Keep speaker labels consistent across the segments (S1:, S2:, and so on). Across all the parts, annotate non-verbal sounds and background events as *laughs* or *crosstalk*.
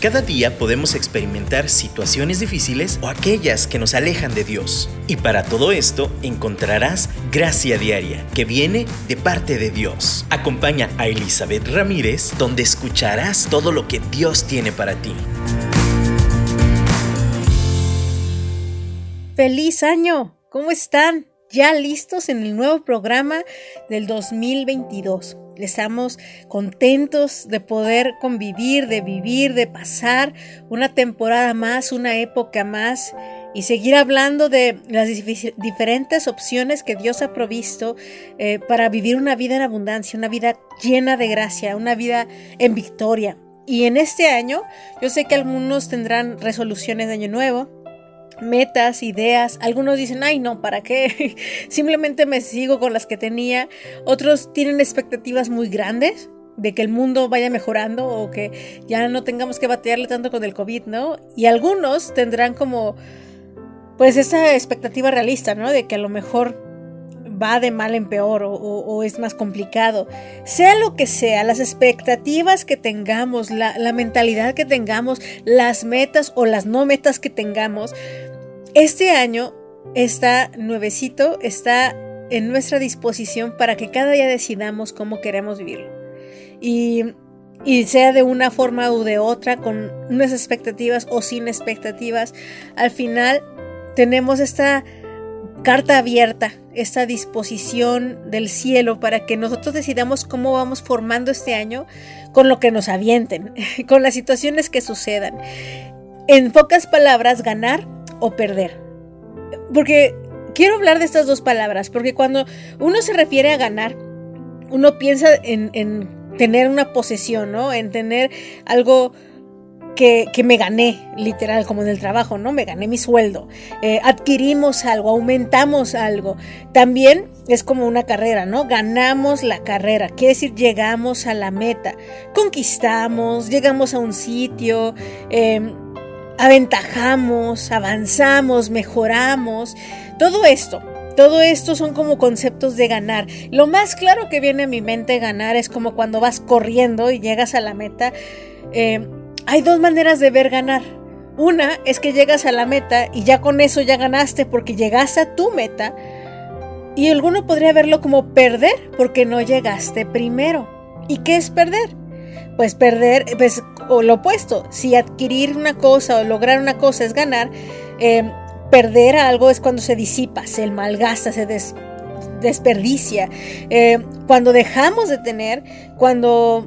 S1: Cada día podemos experimentar situaciones difíciles o aquellas que nos alejan de Dios. Y para todo esto encontrarás gracia diaria que viene de parte de Dios. Acompaña a Elizabeth Ramírez donde escucharás todo lo que Dios tiene para ti.
S2: ¡Feliz año! ¿Cómo están? Ya listos en el nuevo programa del 2022. Estamos contentos de poder convivir, de vivir, de pasar una temporada más, una época más y seguir hablando de las diferentes opciones que Dios ha provisto eh, para vivir una vida en abundancia, una vida llena de gracia, una vida en victoria. Y en este año, yo sé que algunos tendrán resoluciones de año nuevo, metas, ideas. Algunos dicen, ay no, ¿para qué? *laughs* Simplemente me sigo con las que tenía. Otros tienen expectativas muy grandes de que el mundo vaya mejorando o que ya no tengamos que batearle tanto con el COVID, ¿no? Y algunos tendrán como, pues esa expectativa realista, ¿no? De que a lo mejor va de mal en peor o, es más complicado. Sea lo que sea, las expectativas que tengamos, la, la mentalidad que tengamos, las metas o las no metas que tengamos, este año está nuevecito, está en nuestra disposición para que cada día decidamos cómo queremos vivirlo. Y, sea de una forma u de otra, con unas expectativas o sin expectativas, al final tenemos esta carta abierta, esta disposición del cielo para que nosotros decidamos cómo vamos formando este año con lo que nos avienten, *laughs* con las situaciones que sucedan. En pocas palabras, ganar o perder. Porque quiero hablar de estas dos palabras, porque cuando uno se refiere a ganar, uno piensa en, tener una posesión, ¿no? En tener algo que, me gané, literal, como en el trabajo, ¿no? Me gané mi sueldo. Eh, adquirimos algo, aumentamos algo. También es como una carrera, ¿no? Ganamos la carrera, quiere decir llegamos a la meta, conquistamos, llegamos a un sitio. Em, aventajamos, avanzamos, mejoramos, todo esto. Todo esto son como conceptos de ganar. Lo más claro que viene a mi mente ganar es como cuando vas corriendo y llegas a la meta. Eh, hay dos maneras de ver ganar. Una es que llegas a la meta y ya con eso ya ganaste porque llegaste a tu meta. Y alguno podría verlo como perder porque no llegaste primero. ¿Y qué es perder? Pues perder, pues, o lo opuesto, si adquirir una cosa o lograr una cosa es ganar, em, perder algo es cuando se disipa, se malgasta, se desperdicia. Em, cuando dejamos de tener, cuando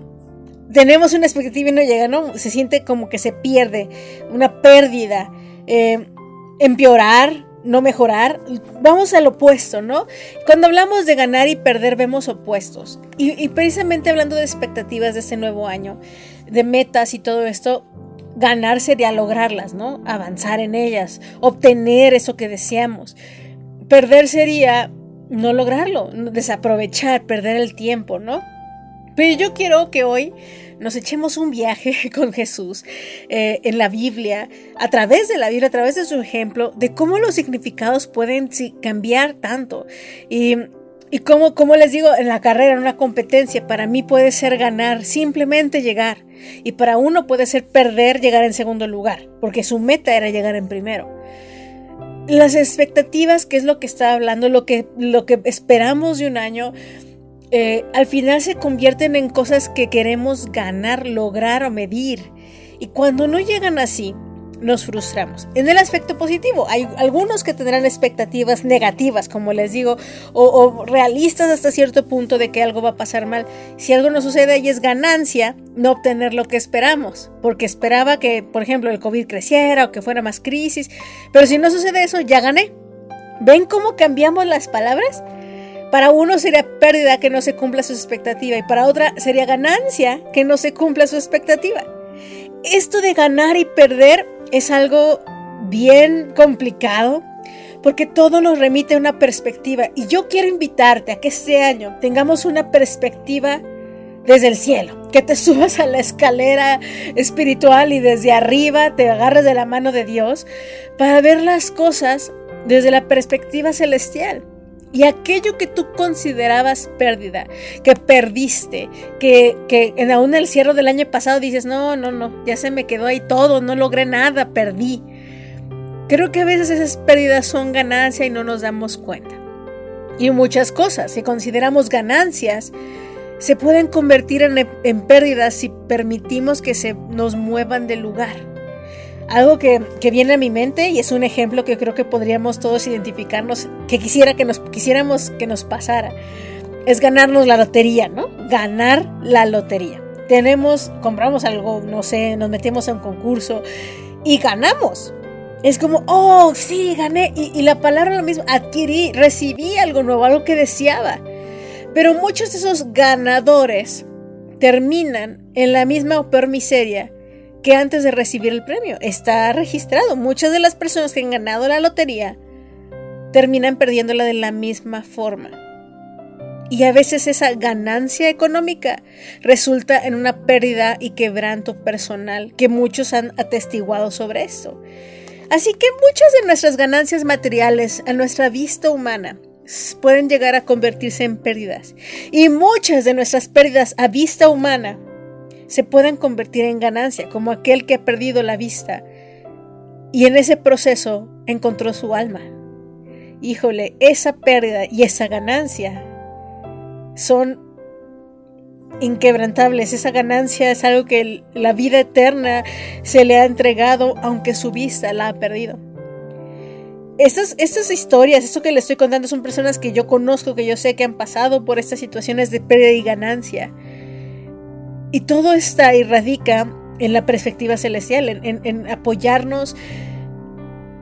S2: tenemos una expectativa y no llega, ¿no? Se siente como que se pierde, una pérdida. Em, empeorar, no mejorar, vamos al opuesto, ¿no? Cuando hablamos de ganar y perder vemos opuestos. Y, precisamente hablando de expectativas de este nuevo año, de metas y todo esto, ganar sería lograrlas, ¿no? Avanzar en ellas, obtener eso que deseamos. Perder sería no lograrlo, desaprovechar, perder el tiempo, ¿no? Pero yo quiero que hoy nos echemos un viaje *laughs* con Jesús eh, en la Biblia, a través de la Biblia, a través de su ejemplo, de cómo los significados pueden cambiar tanto. Y, y como, como les digo, en la carrera, en una competencia, para mí puede ser ganar, simplemente llegar. Y para uno puede ser perder, llegar en segundo lugar, porque su meta era llegar en primero las expectativas, que es lo que está hablando, lo que, lo que esperamos de un año, eh, al final se convierten en cosas que queremos ganar, lograr o medir. Y cuando no llegan así, nos frustramos. En el aspecto positivo, hay algunos que tendrán expectativas negativas, como les digo, o, realistas hasta cierto punto de que algo va a pasar mal. Si algo no sucede, ahí es ganancia no obtener lo que esperamos, porque esperaba que, por ejemplo, el COVID creciera o que fuera más crisis, pero si no sucede eso, ya gané. ¿Ven cómo cambiamos las palabras? Para uno sería pérdida que no se cumpla su expectativa y para otra sería ganancia que no se cumpla su expectativa. Esto de ganar y perder es algo bien complicado porque todo nos remite a una perspectiva y yo quiero invitarte a que este año tengamos una perspectiva desde el cielo, que te *laughs* subas a la escalera espiritual y desde arriba te agarres de la mano de Dios para ver las cosas desde la perspectiva celestial Y aquello que tú considerabas pérdida, que perdiste, que, que aún el cierre del año pasado dices, no, no, no, ya se me quedó ahí todo, no logré nada, perdí. Creo que a veces esas pérdidas son ganancia y no nos damos cuenta. Y muchas cosas que consideramos ganancias se pueden convertir en, en pérdidas si permitimos que se nos muevan del lugar. Algo que, viene a mi mente y es un ejemplo que creo que podríamos todos identificarnos, que quisiera que nos quisiéramos que nos pasara, es ganarnos la lotería, ¿no? Ganar la lotería. Tenemos, compramos algo, no sé, nos metemos a un concurso y ganamos. Es como, oh, sí, gané. Y, la palabra lo mismo, adquirí, recibí algo nuevo, algo que deseaba. Pero muchos de esos ganadores terminan en la misma peor miseria que antes de recibir el premio. Está registrado. Muchas de las personas que han ganado la lotería terminan perdiéndola de la misma forma. Y a veces esa ganancia económica resulta en una pérdida y quebranto personal que muchos han atestiguado sobre esto. Así que muchas de nuestras ganancias materiales a nuestra vista humana pueden llegar a convertirse en pérdidas. Y muchas de nuestras pérdidas a vista humana se pueden convertir en ganancia, como aquel que ha perdido la vista y en ese proceso encontró su alma. Híjole, esa pérdida y esa ganancia son inquebrantables. Esa ganancia es algo que la vida eterna se le ha entregado, aunque su vista la ha perdido. Estas, estas historias, esto que le estoy contando, son personas que yo conozco, que yo sé que han pasado por estas situaciones de pérdida y ganancia. Y todo está y radica en la perspectiva celestial, en, apoyarnos,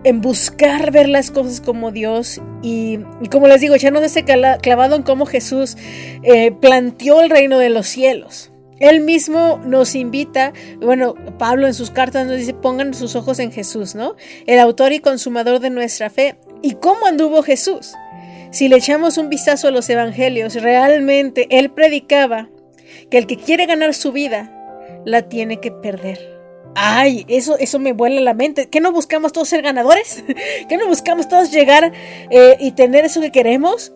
S2: en buscar ver las cosas como Dios. Y, como les digo, ya no ese clavado en cómo Jesús eh, planteó el reino de los cielos. Él mismo nos invita, bueno, Pablo en sus cartas nos dice, pongan sus ojos en Jesús, ¿no? El autor y consumador de nuestra fe. ¿Y cómo anduvo Jesús? Si le echamos un vistazo a los evangelios, realmente Él predicaba que el que quiere ganar su vida la tiene que perder. Ay, eso, eso me vuela la mente. ¿Qué no buscamos todos ser ganadores? *laughs* ¿Qué no buscamos todos llegar eh, y tener eso que queremos?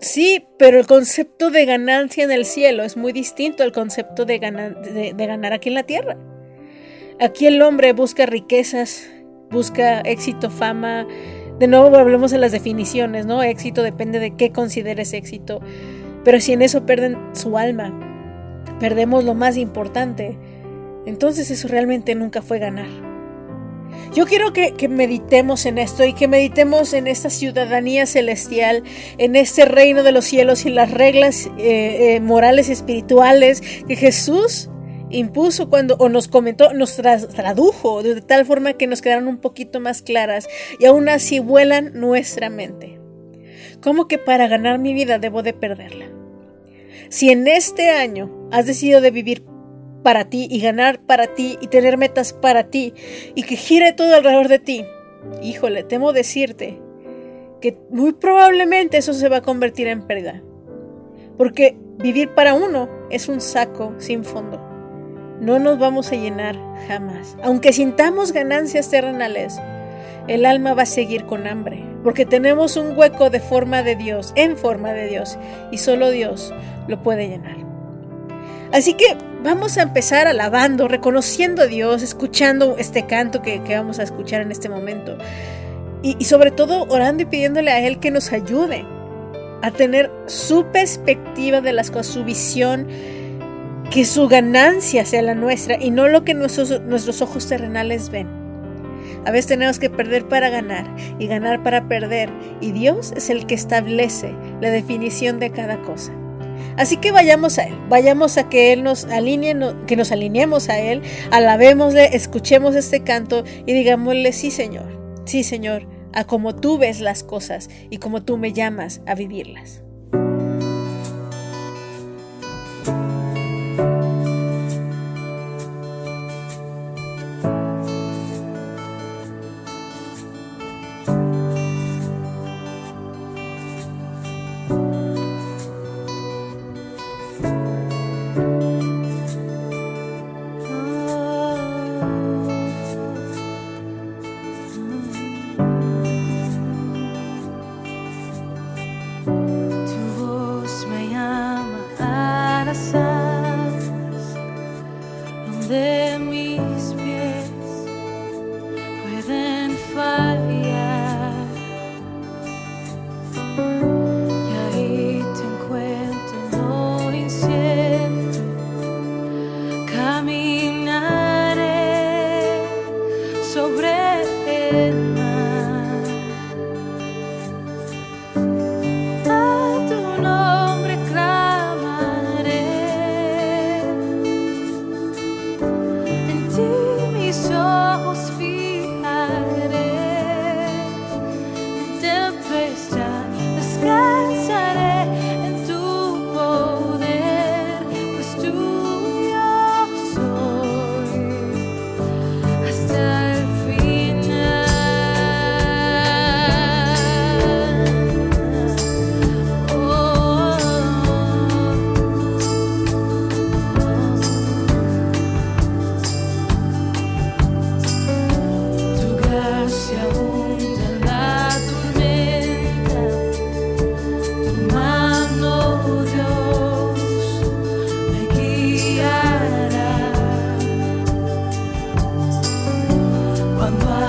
S2: Sí, pero el concepto de ganancia en el cielo es muy distinto al concepto de, de ganar aquí en la tierra. Aquí el hombre busca riquezas, busca éxito, fama. De nuevo volvemos a las definiciones, ¿no? Éxito depende de qué consideres éxito. Pero si en eso pierden su alma, perdemos lo más importante, entonces eso realmente nunca fue ganar. Yo quiero que, meditemos en esto y que meditemos en esta ciudadanía celestial, en este reino de los cielos y las reglas eh, eh, morales y espirituales que Jesús impuso cuando o nos comentó, nos tradujo de tal forma que nos quedaron un poquito más claras y aún así vuelan nuestra mente. ¿Cómo que para ganar mi vida debo de perderla? Si en este año has decidido de vivir para ti y ganar para ti y tener metas para ti y que gire todo alrededor de ti, híjole, temo decirte que muy probablemente eso se va a convertir en pérdida. Porque vivir para uno es un saco sin fondo. No nos vamos a llenar jamás. Aunque sintamos ganancias terrenales, el alma va a seguir con hambre. Porque tenemos un hueco de forma de Dios, en forma de Dios. Y solo Dios lo puede llenar. Así que vamos a empezar alabando, reconociendo a Dios, escuchando este canto que, vamos a escuchar en este momento. Y, sobre todo orando y pidiéndole a Él que nos ayude a tener su perspectiva de las cosas, su visión, que su ganancia sea la nuestra y no lo que nuestros, ojos terrenales ven. A veces tenemos que perder para ganar y ganar para perder y Dios es el que establece la definición de cada cosa. Así que vayamos a Él, vayamos a que Él nos alinee, que nos alineemos a Él, alabémosle, escuchemos este canto y digámosle, sí Señor, sí Señor, a como tú ves las cosas y como tú me llamas a vivirlas.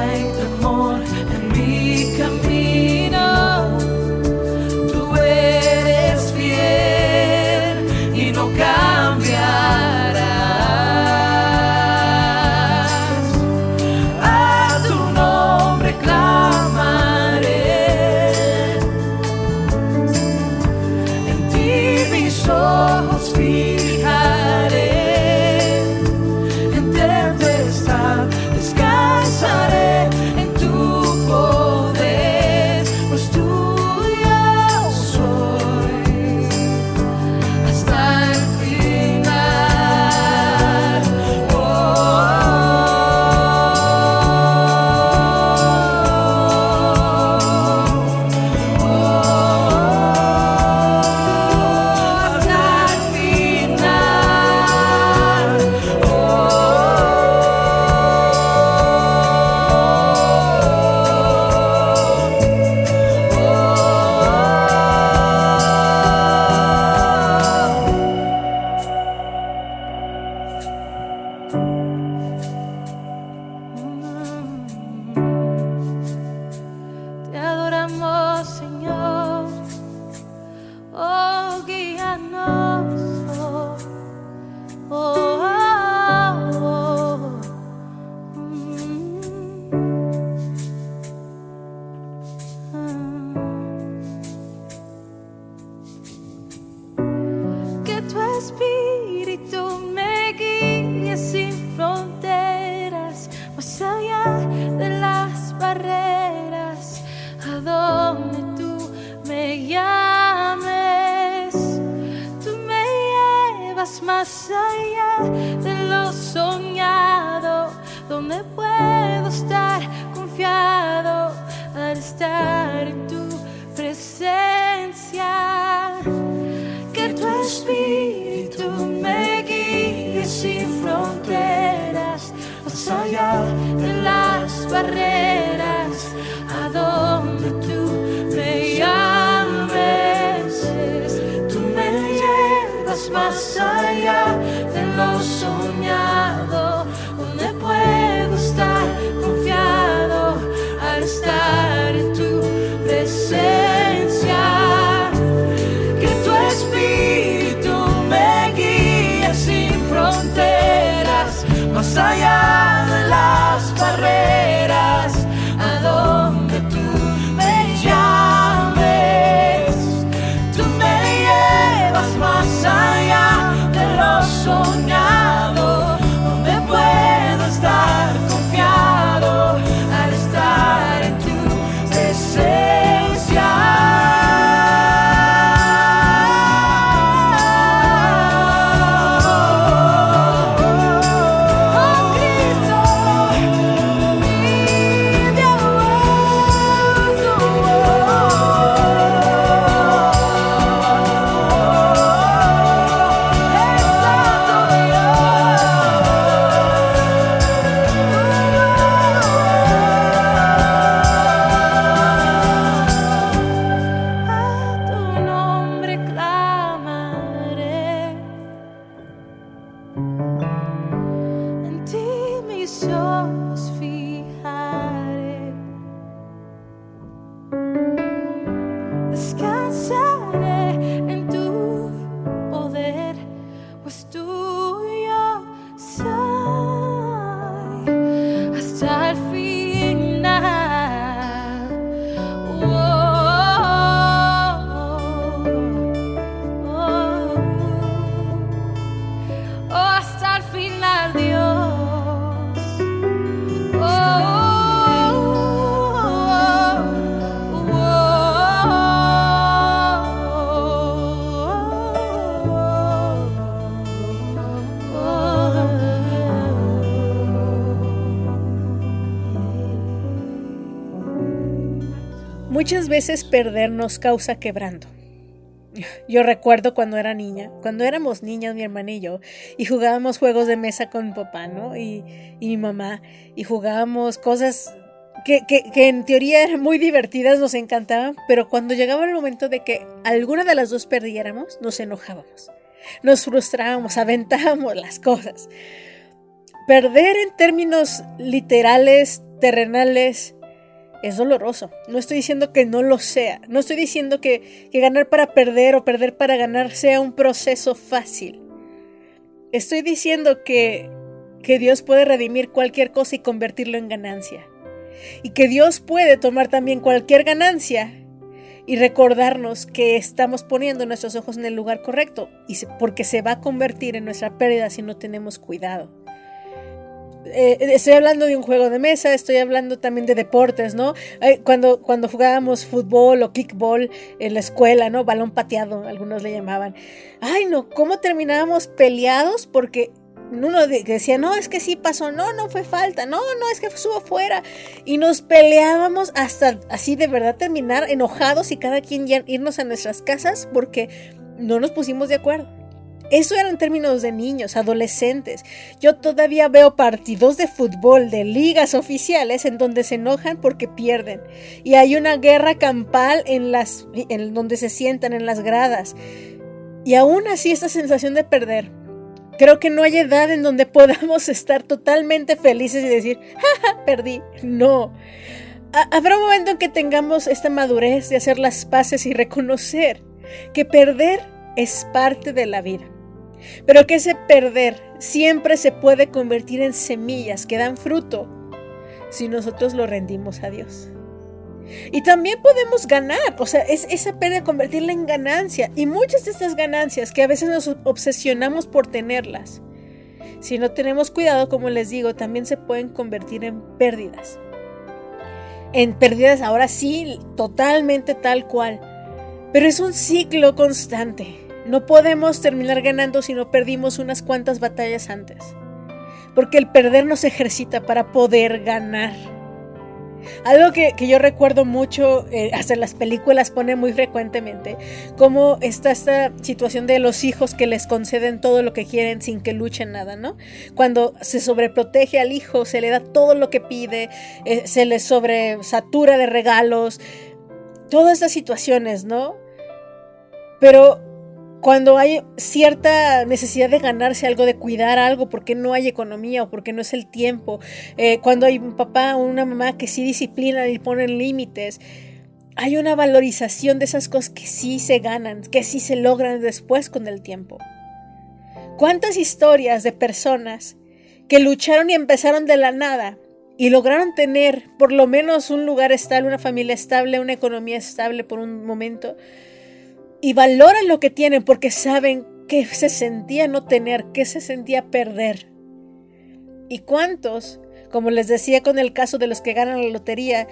S3: the more
S2: Muchas veces perder nos causa quebranto. Yo recuerdo cuando era niña, cuando éramos niñas, mi hermana y yo, y jugábamos juegos de mesa con mi papá, ¿no? Y, mi mamá, y jugábamos cosas que, que, que en teoría eran muy divertidas, nos encantaban, pero cuando llegaba el momento de que alguna de las dos perdiéramos, nos enojábamos, nos frustrábamos, aventábamos las cosas. Perder en términos literales, terrenales, es doloroso. No estoy diciendo que no lo sea. No estoy diciendo que, ganar para perder o perder para ganar sea un proceso fácil. Estoy diciendo que, que Dios puede redimir cualquier cosa y convertirlo en ganancia. Y que Dios puede tomar también cualquier ganancia y recordarnos que estamos poniendo nuestros ojos en el lugar correcto. Y porque se va a convertir en nuestra pérdida si no tenemos cuidado. Eh, estoy hablando de un juego de mesa, estoy hablando también de deportes, ¿no? Eh, cuando, cuando jugábamos fútbol o kickball en la escuela, ¿no? Balón pateado, algunos le llamaban. Ay, no, ¿cómo terminábamos peleados? Porque uno decía, no, es que sí pasó, no, no fue falta, no, no, es que estuvo fuera. Y nos peleábamos hasta así de verdad terminar enojados y cada quien irnos a nuestras casas porque no nos pusimos de acuerdo. Eso eran términos de niños, adolescentes. Yo todavía veo partidos de fútbol de ligas oficiales en donde se enojan porque pierden. Y hay una guerra campal en las en donde se sientan en las gradas. Y aún así esta sensación de perder. Creo que no hay edad en donde *laughs* podamos estar totalmente felices y decir, jaja, perdí. No. habrá un momento en que tengamos esta madurez de hacer las paces y reconocer que perder es parte de la vida. Pero que ese perder siempre se puede convertir en semillas que dan fruto si nosotros lo rendimos a Dios. Y también podemos ganar, o sea, es esa pérdida convertirla en ganancia. Y muchas de estas ganancias que a veces nos obsesionamos por tenerlas, si no tenemos cuidado, como les digo, también se pueden convertir en pérdidas. En pérdidas ahora sí, totalmente tal cual. Pero es un ciclo constante. No podemos terminar ganando si no perdimos unas cuantas batallas antes. Porque el perder nos ejercita para poder ganar. Algo que, yo recuerdo mucho, eh, hasta las películas pone muy frecuentemente, como está esta situación de los hijos que les conceden todo lo que quieren sin que luchen nada, ¿no? Cuando se sobreprotege al hijo, se le da todo lo que pide, eh, se le sobresatura de regalos, todas estas situaciones, ¿no? Pero cuando hay cierta necesidad de ganarse algo, de cuidar algo, porque no hay economía o porque no es el tiempo, eh, cuando hay un papá o una mamá que sí disciplinan y ponen límites, hay una valorización de esas cosas que sí se ganan, que sí se logran después con el tiempo. ¿Cuántas historias de personas que lucharon y empezaron de la nada y lograron tener por lo menos un lugar estable, una familia estable, una economía estable por un momento? Y valoran lo que tienen porque saben que se sentía no tener, que se sentía perder. ¿Y cuántos, como les decía con el caso de los que ganan la lotería,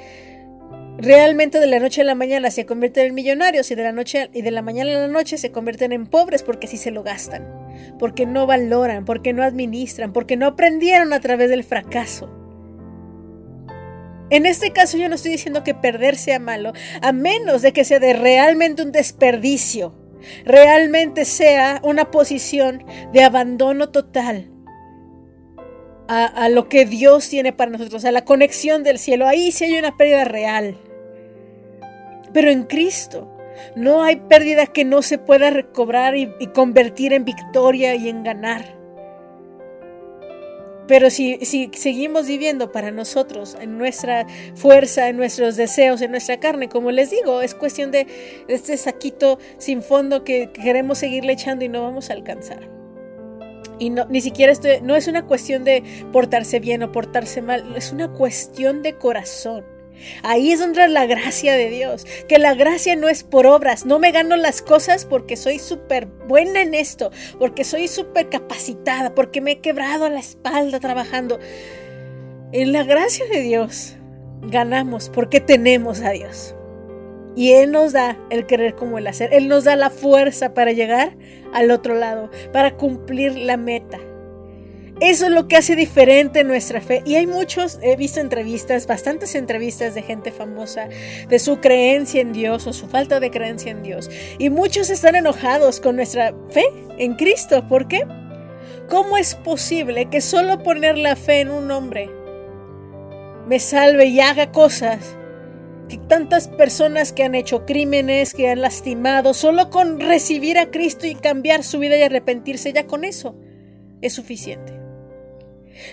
S2: realmente de la noche a la mañana se convierten en millonarios y de la noche y de la mañana a la noche se convierten en pobres porque así se lo gastan, porque no valoran, porque no administran, porque no aprendieron a través del fracaso. En este caso yo no estoy diciendo que perder sea malo, a menos de que sea de realmente un desperdicio, realmente sea una posición de abandono total a, lo que Dios tiene para nosotros, a la conexión del cielo. Ahí sí hay una pérdida real. Pero en Cristo no hay pérdida que no se pueda recobrar y convertir en victoria y en ganar. Pero si, si, seguimos viviendo para nosotros, en nuestra fuerza, en nuestros deseos, en nuestra carne, como les digo, es cuestión de este saquito sin fondo que queremos seguirle echando y no vamos a alcanzar. Y no, ni siquiera estoy, no es una cuestión de portarse bien o portarse mal, es una cuestión de corazón. Ahí es donde la gracia de Dios, que la gracia no es por obras, no me gano las cosas porque soy súper buena en esto, porque soy súper capacitada, porque me he quebrado la espalda trabajando. En la gracia de Dios ganamos porque tenemos a Dios. Y Él nos da el querer como el hacer. Él nos da la fuerza para llegar al otro lado, para cumplir la meta. Eso es lo que hace diferente nuestra fe. Y hay muchos, he visto entrevistas, bastantes entrevistas de gente famosa, de su creencia en Dios o su falta de creencia en Dios. Y muchos están enojados con nuestra fe en Cristo. ¿Por qué? ¿Cómo es posible que solo poner la fe en un hombre me salve y haga cosas? Que tantas personas que han hecho crímenes, que han lastimado, solo con recibir a Cristo y cambiar su vida y arrepentirse, ya con eso es suficiente.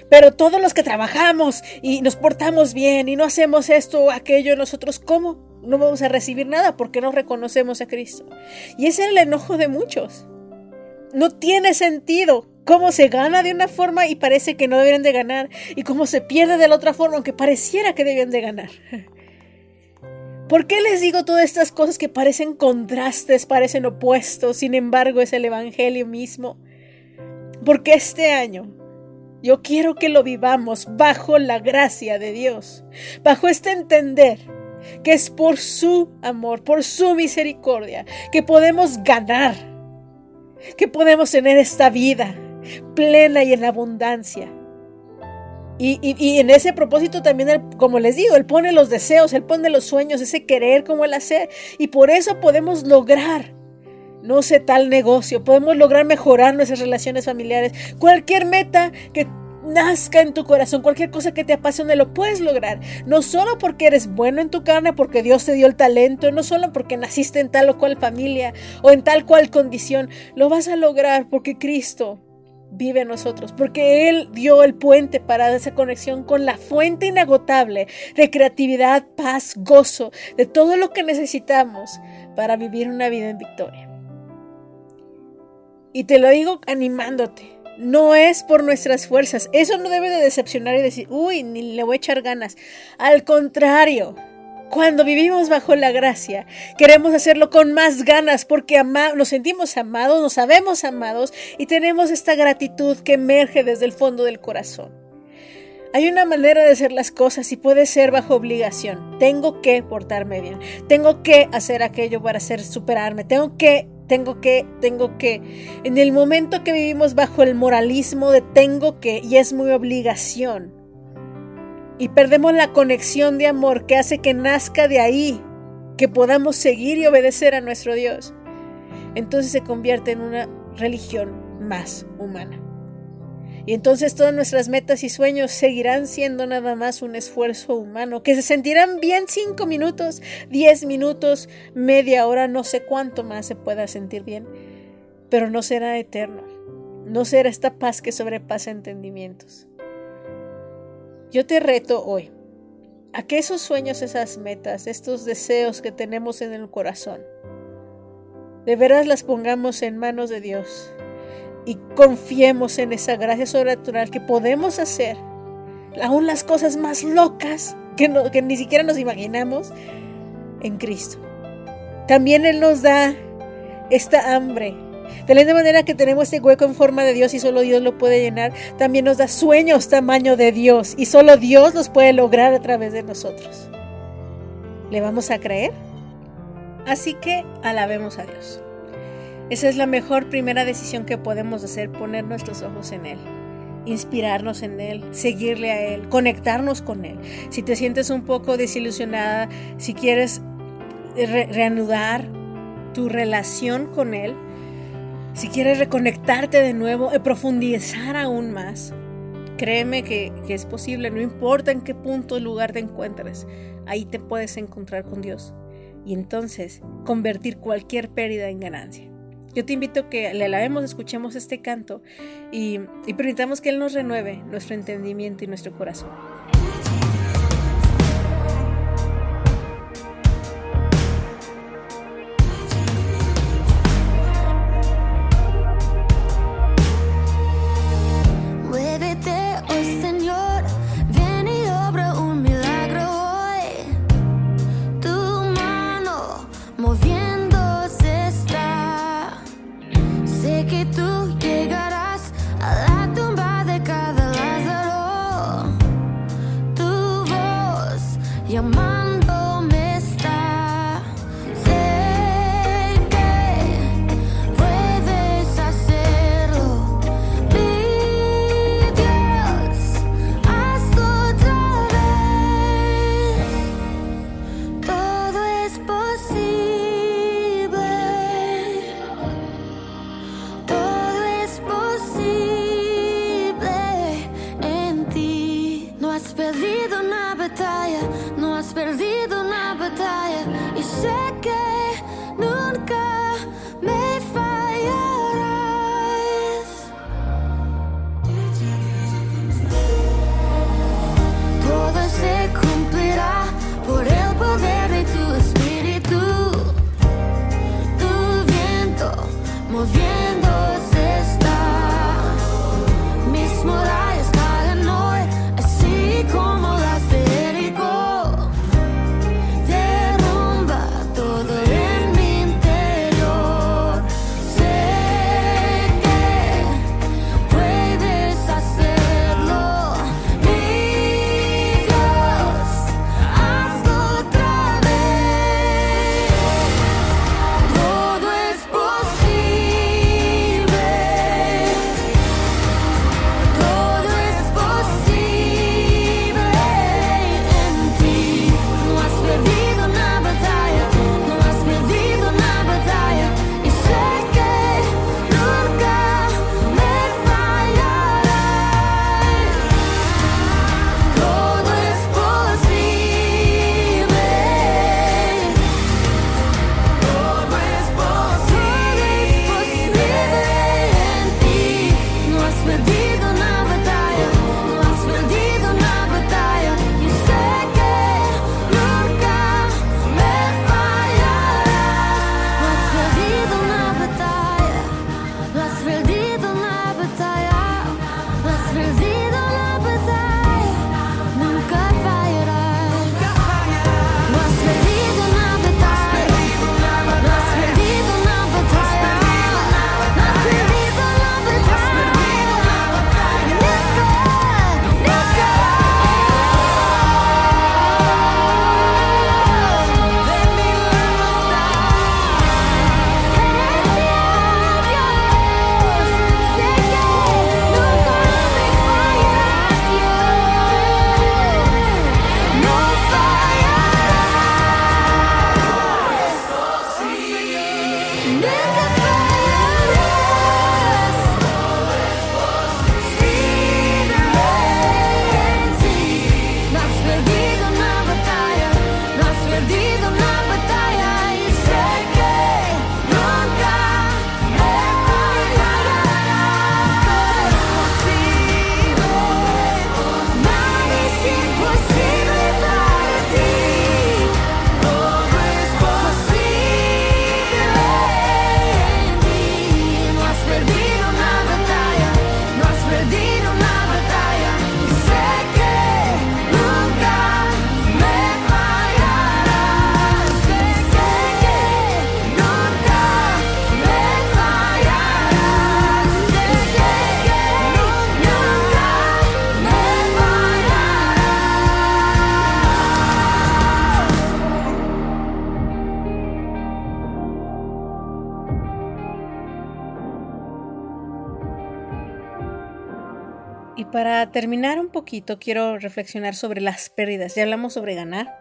S2: Pero todos los que trabajamos y nos portamos bien y no hacemos esto o aquello, nosotros, ¿cómo? No vamos a recibir nada porque no reconocemos a Cristo. Y ese es el enojo de muchos. No tiene sentido cómo se gana de una forma y parece que no deberían de ganar y cómo se pierde de la otra forma aunque pareciera que debían de ganar. *laughs* ¿Por qué les digo todas estas cosas que parecen contrastes, parecen opuestos, sin embargo es el Evangelio mismo? Porque este año yo quiero que lo vivamos bajo la gracia de Dios, bajo este entender que es por su amor, por su misericordia, que podemos ganar, que podemos tener esta vida plena y en abundancia. Y, en ese propósito también, como les digo, Él pone los deseos, Él pone los sueños, ese querer como el hacer. Y por eso podemos lograr no sé, tal negocio, podemos lograr mejorar nuestras relaciones familiares. Cualquier meta que nazca en tu corazón, cualquier cosa que te apasione, lo puedes lograr. No solo porque eres bueno en tu carne, porque Dios te dio el talento, no solo porque naciste en tal o cual familia o en tal cual condición, lo vas a lograr porque Cristo vive en nosotros, porque Él dio el puente para esa conexión con la fuente inagotable de creatividad, paz, gozo, de todo lo que necesitamos para vivir una vida en victoria. Y te lo digo animándote. No es por nuestras fuerzas. Eso no debe de decepcionar y decir, uy, ni le voy a echar ganas. Al contrario, cuando vivimos bajo la gracia, queremos hacerlo con más ganas porque nos sentimos amados, nos sabemos amados y tenemos esta gratitud que emerge desde el fondo del corazón. Hay una manera de hacer las cosas y puede ser bajo obligación. Tengo que portarme bien. Tengo que hacer aquello para hacer superarme. Tengo que, tengo que, tengo que. En el momento que vivimos bajo el moralismo de tengo que y es muy obligación, y perdemos la conexión de amor que hace que nazca de ahí, que podamos seguir y obedecer a nuestro Dios, entonces se convierte en una religión más humana. Y entonces todas nuestras metas y sueños seguirán siendo nada más un esfuerzo humano, que se sentirán bien cinco minutos, diez minutos, media hora, no sé cuánto más se pueda sentir bien, pero no será eterno, no será esta paz que sobrepasa entendimientos. Yo te reto hoy a que esos sueños, esas metas, estos deseos que tenemos en el corazón, de veras las pongamos en manos de Dios y confiemos en esa gracia sobrenatural que podemos hacer, aún las cosas más locas que, que ni siquiera nos imaginamos, en Cristo. También Él nos da esta hambre de la misma manera que tenemos este hueco en forma de Dios y solo Dios lo puede llenar, también nos da sueños tamaño de Dios y solo Dios los puede lograr a través de nosotros. ¿Le vamos a creer? Así que alabemos a Dios. Esa es la mejor primera decisión que podemos hacer, poner nuestros ojos en Él, inspirarnos en Él, seguirle a Él, conectarnos con Él. Si te sientes un poco desilusionada, si quieres reanudar tu relación con Él, si quieres reconectarte de nuevo y profundizar aún más, créeme que, que es posible, no importa en qué punto o lugar te encuentres, ahí te puedes encontrar con Dios y entonces convertir cualquier pérdida en ganancia. Yo te invito a que le alabemos, escuchemos este canto y, y permitamos que Él nos renueve nuestro entendimiento y nuestro corazón. Terminar un poquito, quiero reflexionar sobre las pérdidas. Ya hablamos sobre ganar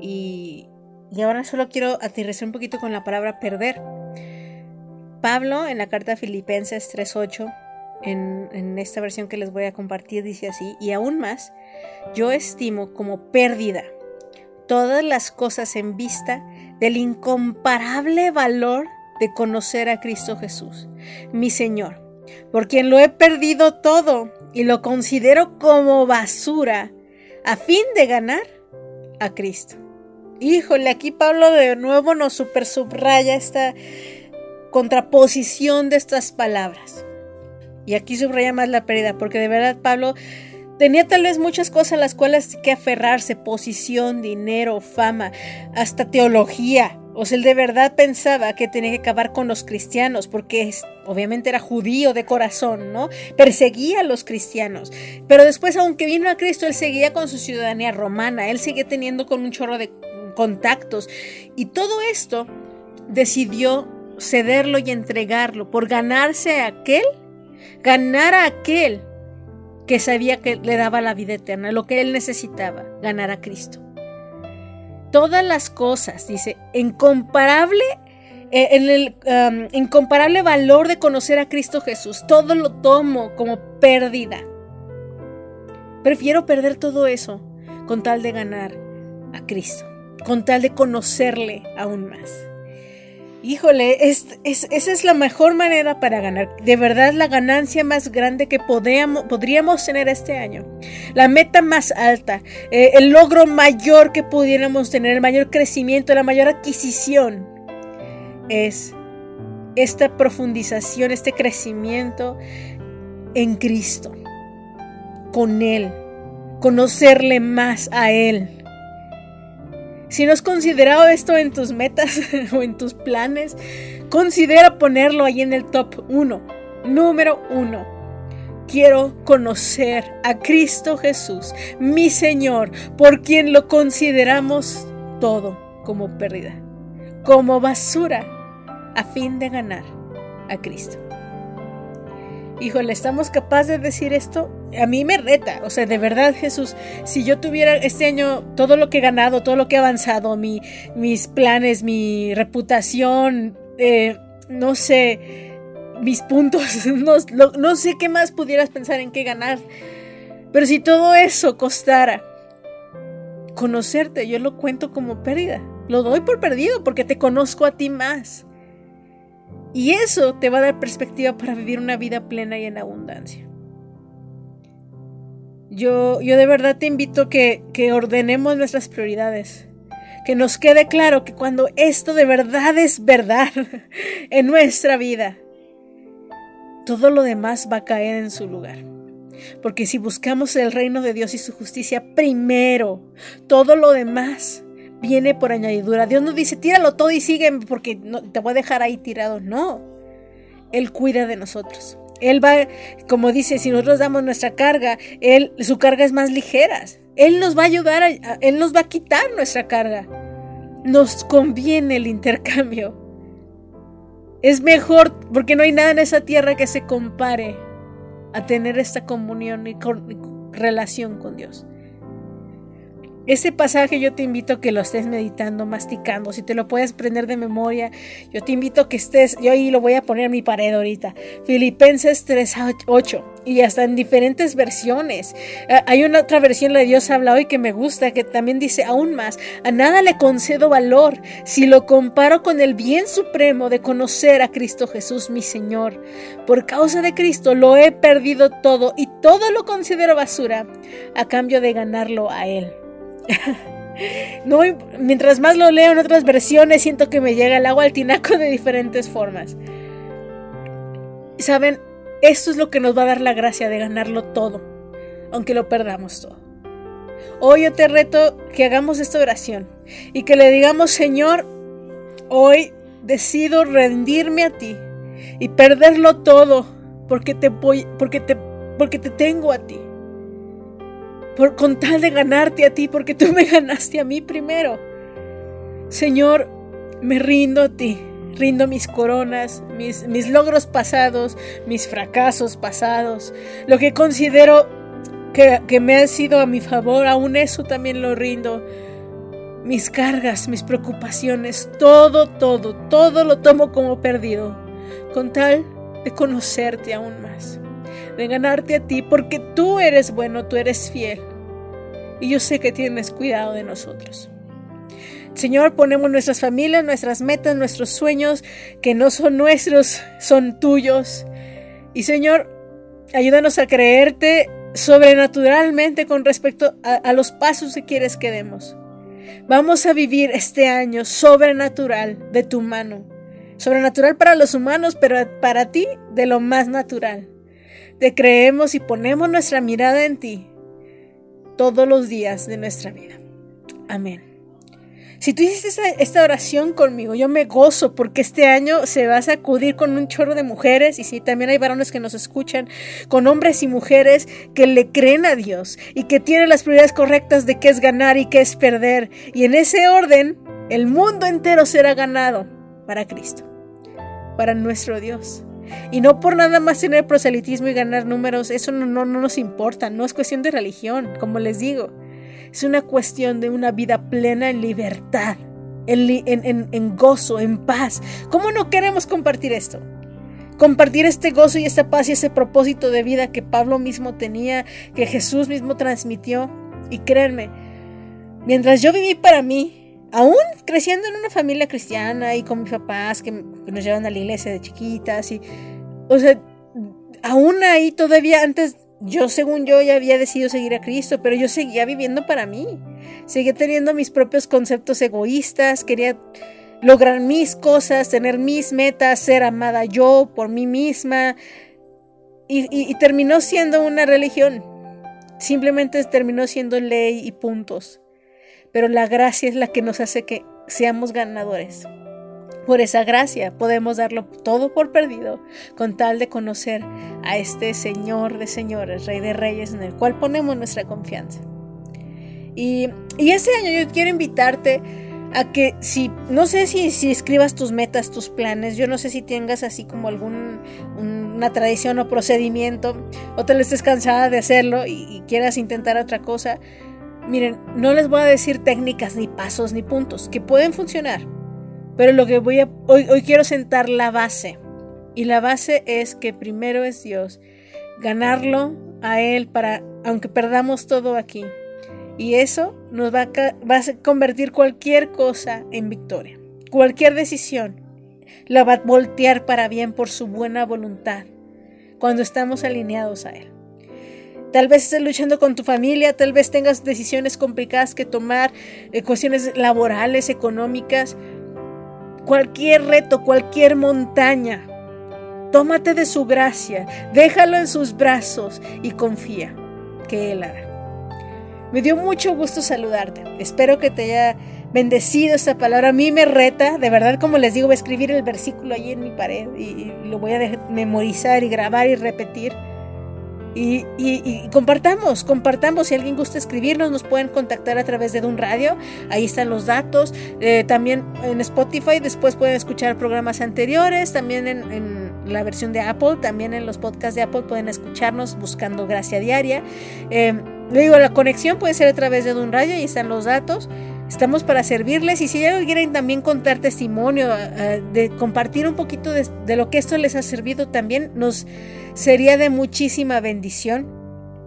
S2: y, ahora solo quiero aterrizar un poquito con la palabra perder. Pablo en la carta a Filipenses 3.8, en, en esta versión que les voy a compartir, dice así, y aún más, yo estimo como pérdida todas las cosas en vista del incomparable valor de conocer a Cristo Jesús, mi Señor, por quien lo he perdido todo y lo considero como basura a fin de ganar a Cristo. Híjole, aquí Pablo de nuevo nos super subraya esta contraposición de estas palabras. Y aquí subraya más la pérdida, porque de verdad Pablo tenía tal vez muchas cosas a las cuales que aferrarse, posición, dinero, fama, hasta teología. O sea, él de verdad pensaba que tenía que acabar con los cristianos, porque obviamente era judío de corazón, ¿no? Perseguía a los cristianos. Pero después, aunque vino a Cristo, él seguía con su ciudadanía romana, él seguía teniendo con un chorro de contactos. Y todo esto decidió cederlo y entregarlo por ganarse a aquel, ganar a aquel que sabía que le daba la vida eterna, lo que él necesitaba, ganar a Cristo. Todas las cosas, dice, incomparable, eh, en el um, incomparable valor de conocer a Cristo Jesús, todo lo tomo como pérdida. Prefiero perder todo eso con tal de ganar a Cristo con tal de conocerle aún más. Híjole, es, esa es la mejor manera para ganar. De verdad, la ganancia más grande que podríamos, podríamos tener este año. La meta más alta, eh, el logro mayor que pudiéramos tener, el mayor crecimiento, la mayor adquisición, es esta profundización, este crecimiento en Cristo, con Él, conocerle más a Él si no has considerado esto en tus metas *laughs* o en tus planes, considera ponerlo ahí en el top 1. Número 1. Quiero conocer a Cristo Jesús, mi Señor, por quien lo consideramos todo como pérdida, como basura, a fin de ganar a Cristo híjole, ¿estamos capaces de decir esto? A mí me reta, o sea, de verdad Jesús, si yo tuviera este año todo lo que he ganado, todo lo que he avanzado, mi, mis planes, mi reputación, eh, no sé, mis puntos, *laughs* no, no sé qué más pudieras pensar en qué ganar, pero si todo eso costara conocerte, yo lo cuento como pérdida, lo doy por perdido porque te conozco a ti más. Y eso te va a dar perspectiva para vivir una vida plena y en abundancia. Yo, yo de verdad te invito que, que ordenemos nuestras prioridades. Que nos quede claro que cuando esto de verdad es verdad *laughs* en nuestra vida, todo lo demás va a caer en su lugar. Porque si buscamos el reino de Dios y su justicia primero, todo lo demás viene por añadidura. Dios no dice, tíralo todo y sigue porque no, te voy a dejar ahí tirado. No, Él cuida de nosotros. Él va, como dice, si nosotros damos nuestra carga, Él, su carga es más ligera. Él nos va a ayudar, a, Él nos va a quitar nuestra carga. Nos conviene el intercambio. Es mejor porque no hay nada en esa tierra que se compare a tener esta comunión y relación con Dios. Ese pasaje yo te invito a que lo estés meditando, masticando, si te lo puedes prender de memoria, yo te invito a que estés, yo ahí lo voy a poner en mi pared ahorita, Filipenses 3.8 y hasta en diferentes versiones. Eh, hay una otra versión, la de Dios habla hoy, que me gusta, que también dice aún más, a nada le concedo valor si lo comparo con el bien supremo de conocer a Cristo Jesús, mi Señor. Por causa de Cristo lo he perdido todo y todo lo considero basura a cambio de ganarlo a Él. *laughs* mientras más lo leo en otras versiones, siento que me llega el agua al tinaco de diferentes formas. Saben, esto es lo que nos va a dar la gracia de ganarlo todo, aunque lo perdamos todo. Hoy yo te reto que hagamos esta oración y que le digamos, Señor, hoy decido rendirme a ti y perderlo todo porque te voy, porque te, porque te tengo a ti por, con tal de ganarte a ti, porque tú me *laughs* ganaste a mí primero. Señor, me rindo a ti, rindo mis coronas, mis, mis logros pasados, mis fracasos pasados, lo que considero que, que me ha sido a mi favor, aún eso también lo rindo. Mis cargas, mis preocupaciones, todo, todo, todo lo tomo como perdido, con tal de conocerte aún más, de ganarte a ti, porque tú eres bueno, tú eres fiel. Y yo sé que tienes cuidado de nosotros. Señor, ponemos nuestras familias, nuestras metas, nuestros sueños, que no son nuestros, son tuyos. Y Señor, ayúdanos a creerte sobrenaturalmente con respecto a, los pasos que quieres que demos. Vamos a vivir este año sobrenatural de tu mano. Sobrenatural para los humanos, pero para ti de lo más natural. Te creemos y ponemos nuestra mirada en ti todos los días de nuestra vida. Amén. Si tú hiciste esta, oración conmigo, yo me gozo porque este año se va a sacudir con un chorro de mujeres y si también hay varones que nos escuchan, con hombres y mujeres que le creen a Dios y que tienen las prioridades correctas de qué es ganar y qué es perder. Y en ese orden, el mundo entero será ganado para Cristo, para nuestro Dios. Y no por nada más tener proselitismo y ganar números, eso no, no, no nos importa, no es cuestión de religión, como les digo. Es una cuestión de una vida plena en libertad, en, gozo, en paz. ¿Cómo no queremos compartir esto? Compartir este gozo y esta paz y ese propósito de vida que Pablo mismo tenía, que Jesús mismo transmitió. Y créanme, mientras yo viví para mí, aún creciendo en una familia cristiana y con mis papás que, nos llevan a la iglesia de chiquitas y, o sea, aún ahí todavía antes yo según yo ya había decidido seguir a Cristo, pero yo seguía viviendo para mí. Seguía teniendo mis propios conceptos egoístas, quería lograr mis cosas, tener mis metas, ser amada yo por mí misma. Y, terminó siendo una religión. Simplemente terminó siendo ley y puntos. Pero la gracia es la que nos hace que seamos ganadores. Por esa gracia podemos darlo todo por perdido con tal de conocer a este Señor de señores, Rey de reyes, en el cual ponemos nuestra confianza. Y, y este año yo quiero invitarte a que si, no sé si, si escribas tus metas, tus planes, yo no sé si tengas así como algún, una tradición o procedimiento, o te lo estés cansada de hacerlo y, y quieras intentar otra cosa. Miren, no les voy a decir técnicas, ni pasos, ni puntos, que pueden funcionar pero lo que voy a hoy, hoy quiero sentar la base. Y la base es que primero es Dios, ganarlo a Él para, aunque perdamos todo aquí. Y eso nos va a, va a convertir cualquier cosa en victoria. Cualquier decisión la va a voltear para bien por su buena voluntad cuando estamos alineados a Él. Tal vez estés luchando con tu familia, tal vez tengas decisiones complicadas que tomar, eh, cuestiones laborales, económicas, cualquier reto, cualquier montaña. Tómate de su gracia, déjalo en sus brazos y confía que Él hará. Me dio mucho gusto saludarte. Espero que te haya bendecido esta palabra. A mí me reta, de verdad, como les digo, voy a escribir el versículo ahí en mi pared y, lo voy a memorizar y grabar y repetir y, compartamos, compartamos. Si alguien gusta escribirnos, nos pueden contactar a través de un radio. Ahí están los datos. Eh, también en Spotify, después pueden escuchar programas anteriores. También en, la versión de Apple, también en los podcasts de Apple pueden escucharnos buscando Gracia Diaria. Eh, digo, la conexión puede ser a través de un radio. Ahí están los datos. Estamos para servirles y si ya quieren también contar testimonio, eh, de compartir un poquito de, lo que esto les ha servido también, nos sería de muchísima bendición.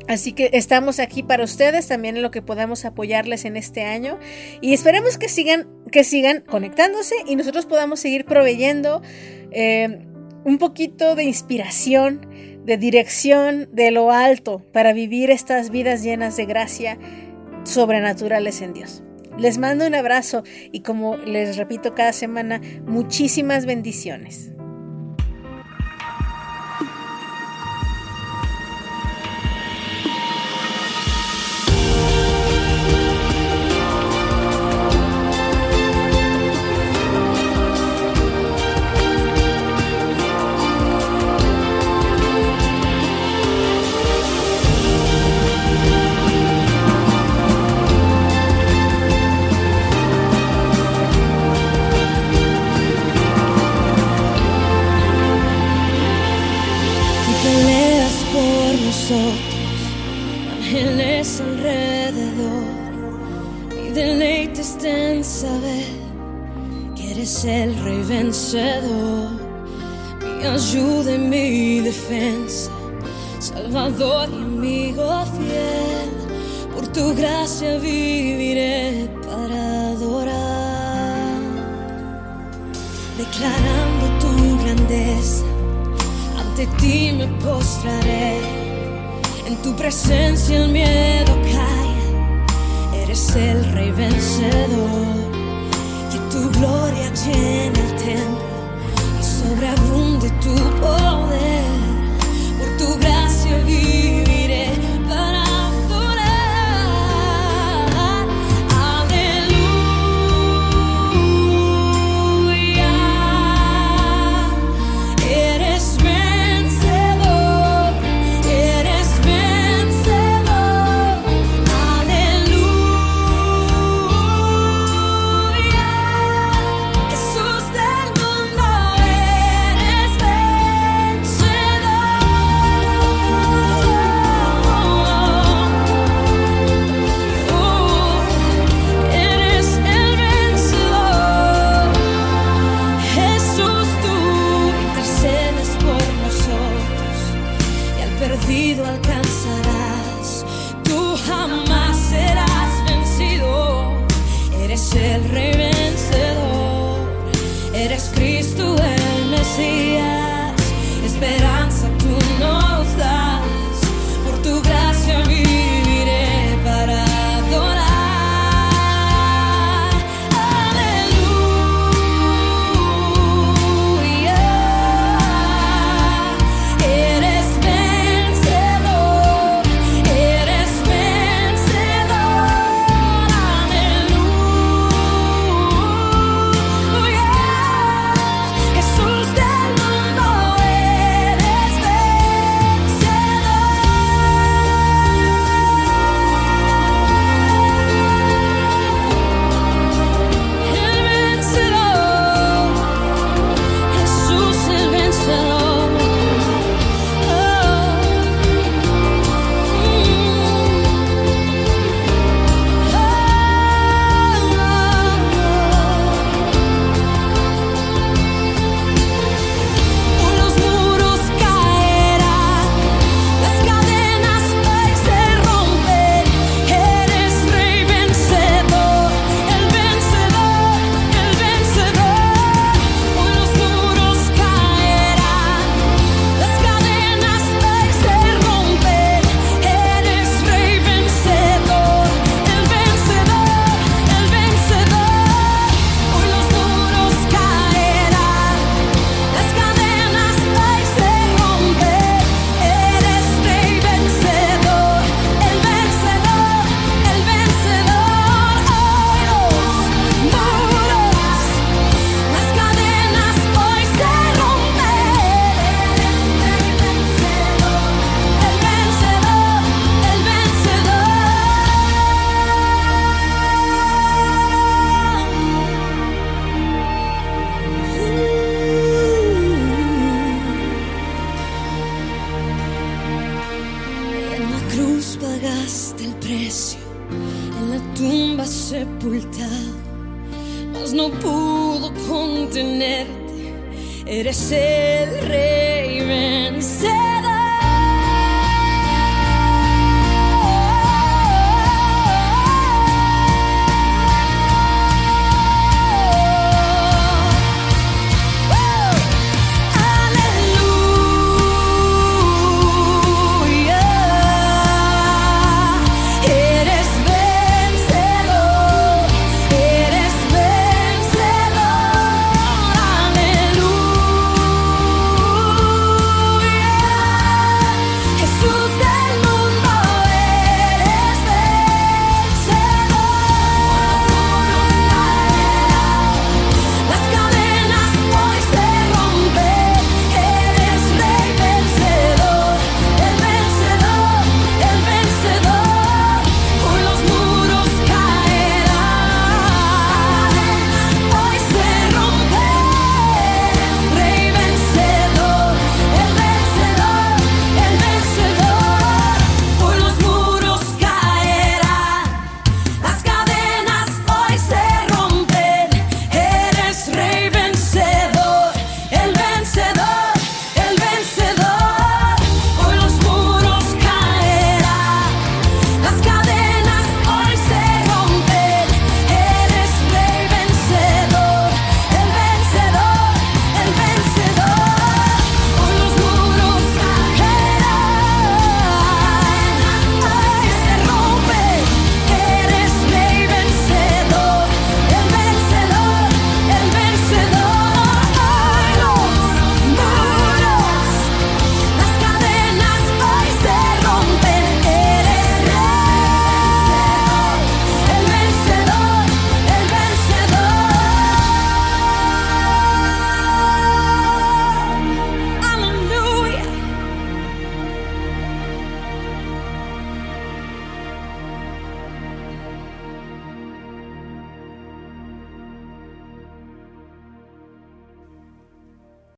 S2: Así que estamos aquí para ustedes también en lo que podamos apoyarles en este año y esperemos que sigan, que sigan conectándose y nosotros podamos seguir proveyendo eh, un poquito de inspiración, de dirección de lo alto para vivir estas vidas llenas de gracia sobrenaturales en Dios. Les mando un abrazo y como les repito cada semana, muchísimas bendiciones.
S3: vencedor, mi ayuda y mi defensa, Salvador y amigo fiel, por tu gracia viviré para adorar, declarando tu grandeza, ante ti me postraré, en tu presencia el miedo cae, eres el rey vencedor tu gloria llena el templo y sobreabunde tu poder.